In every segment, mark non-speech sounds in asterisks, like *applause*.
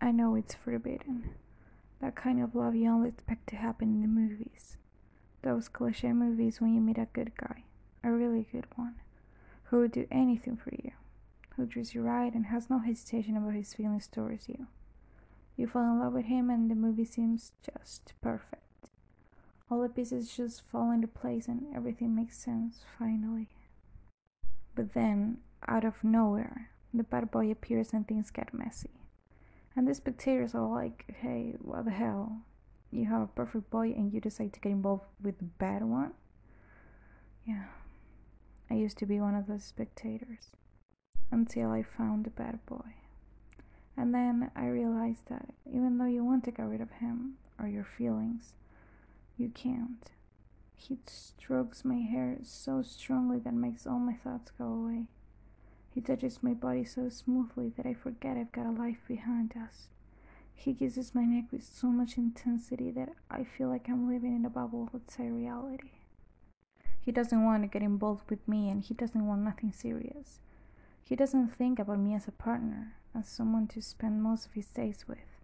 I know it's forbidden. That kind of love you only expect to happen in the movies. Those cliche movies when you meet a good guy, a really good one, who would do anything for you, who treats you right and has no hesitation about his feelings towards you. You fall in love with him and the movie seems just perfect. All the pieces just fall into place and everything makes sense finally. But then, out of nowhere, the bad boy appears and things get messy. And the spectators are like, hey, what the hell? You have a perfect boy and you decide to get involved with the bad one? Yeah, I used to be one of those spectators until I found the bad boy. And then I realized that even though you want to get rid of him or your feelings, you can't. He strokes my hair so strongly that makes all my thoughts go away. He touches my body so smoothly that I forget I've got a life behind us. He kisses my neck with so much intensity that I feel like I'm living in a bubble outside reality. He doesn't want to get involved with me and he doesn't want nothing serious. He doesn't think about me as a partner, as someone to spend most of his days with.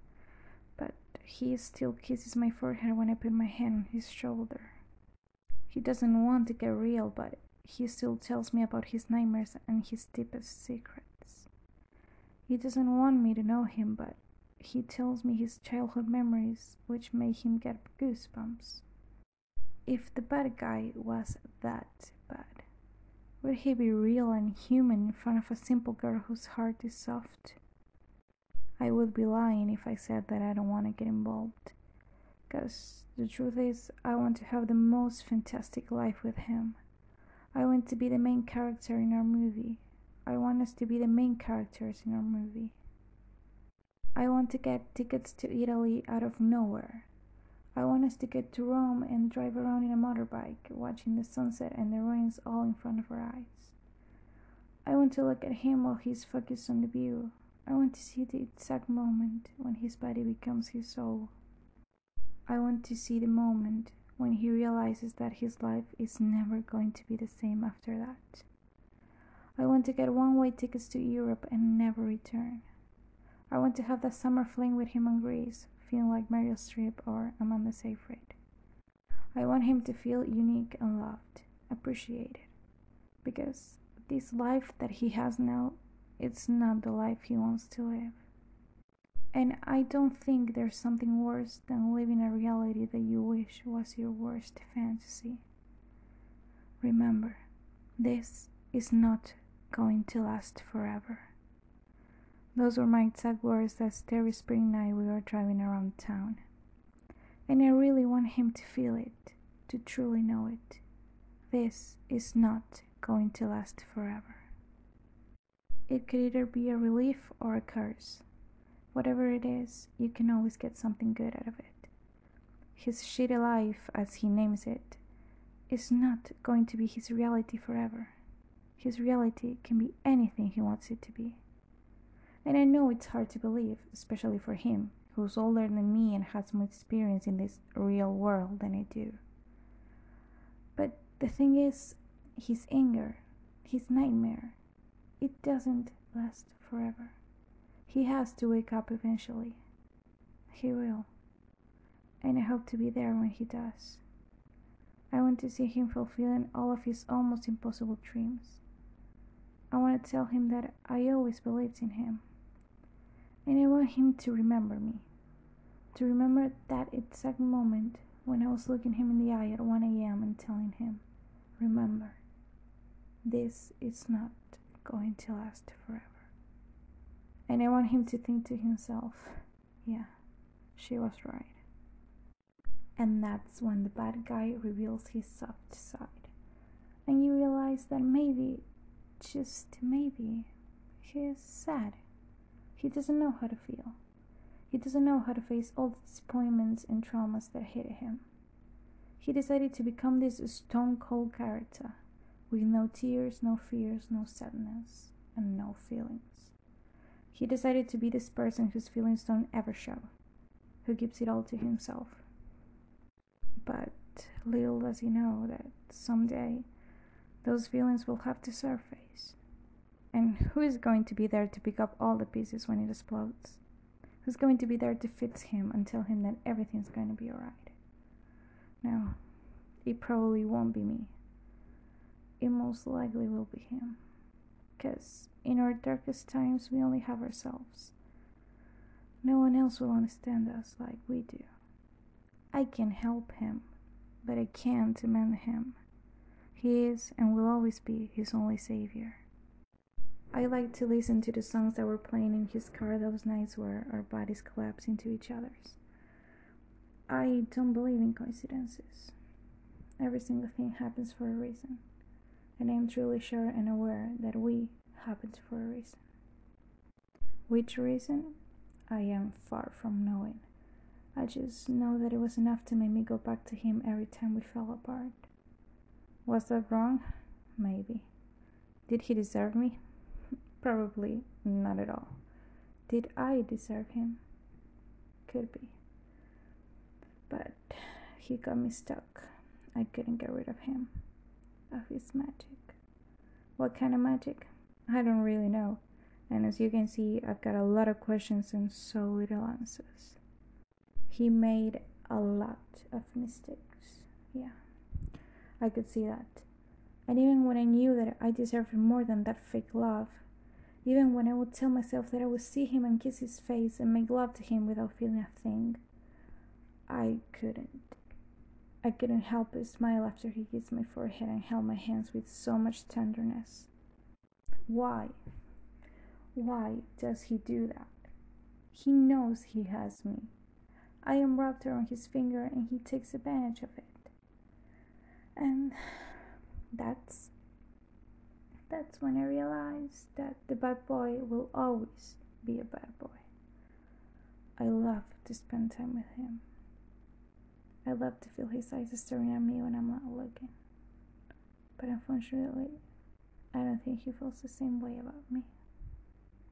But he still kisses my forehead when I put my hand on his shoulder. He doesn't want to get real, but he still tells me about his nightmares and his deepest secrets. He doesn't want me to know him, but he tells me his childhood memories, which make him get goosebumps. If the bad guy was that bad, would he be real and human in front of a simple girl whose heart is soft? I would be lying if I said that I don't want to get involved. Because the truth is, I want to have the most fantastic life with him. I want to be the main character in our movie. I want us to be the main characters in our movie. I want to get tickets to Italy out of nowhere. I want us to get to Rome and drive around in a motorbike, watching the sunset and the ruins all in front of our eyes. I want to look at him while he's focused on the view. I want to see the exact moment when his body becomes his soul. I want to see the moment when he realizes that his life is never going to be the same after that. I want to get one way tickets to Europe and never return. I want to have that summer fling with him in Greece, feeling like Meryl Streep or Amanda Seyfried. I want him to feel unique and loved, appreciated, because this life that he has now, it's not the life he wants to live. And I don't think there's something worse than living a reality that you wish was your worst fantasy. Remember, this is not going to last forever. Those were my exact words that starry spring night we were driving around town. And I really want him to feel it, to truly know it. This is not going to last forever. It could either be a relief or a curse. Whatever it is, you can always get something good out of it. His shitty life, as he names it, is not going to be his reality forever. His reality can be anything he wants it to be. And I know it's hard to believe, especially for him, who's older than me and has more experience in this real world than I do. But the thing is, his anger, his nightmare, it doesn't last forever. He has to wake up eventually. He will. And I hope to be there when he does. I want to see him fulfilling all of his almost impossible dreams. I want to tell him that I always believed in him. And I want him to remember me. To remember that exact moment when I was looking him in the eye at 1 a.m. and telling him, Remember, this is not going to last forever. And I want him to think to himself, yeah, she was right. And that's when the bad guy reveals his soft side. And you realize that maybe, just maybe, he is sad. He doesn't know how to feel. He doesn't know how to face all the disappointments and traumas that hit him. He decided to become this stone cold character with no tears, no fears, no sadness, and no feelings. He decided to be this person whose feelings don't ever show, who keeps it all to himself. But little does he know that someday those feelings will have to surface. And who is going to be there to pick up all the pieces when it explodes? who's going to be there to fix him and tell him that everything's going to be alright. No, it probably won't be me. It most likely will be him. Because in our darkest times, we only have ourselves. No one else will understand us like we do. I can help him, but I can't amend him. He is and will always be his only savior. I like to listen to the songs that were playing in his car those nights where our bodies collapsed into each other's. I don't believe in coincidences. Every single thing happens for a reason, and I am truly sure and aware that we happens for a reason. Which reason? I am far from knowing. I just know that it was enough to make me go back to him every time we fell apart. Was that wrong? Maybe. Did he deserve me? *laughs* Probably not at all. Did I deserve him? Could be. But he got me stuck. I couldn't get rid of him, of his magic. What kind of magic? I don't really know. And as you can see, I've got a lot of questions and so little answers. He made a lot of mistakes. Yeah, I could see that. And even when I knew that I deserved more than that fake love, even when I would tell myself that I would see him and kiss his face and make love to him without feeling a thing, I couldn't. I couldn't help but smile after he kissed my forehead and held my hands with so much tenderness. Why? Why does he do that? He knows he has me. I am wrapped around his finger and he takes advantage of it. And that's that's when I realized that the bad boy will always be a bad boy. I love to spend time with him. I love to feel his eyes staring at me when I'm not looking. But unfortunately, I don't think he feels the same way about me.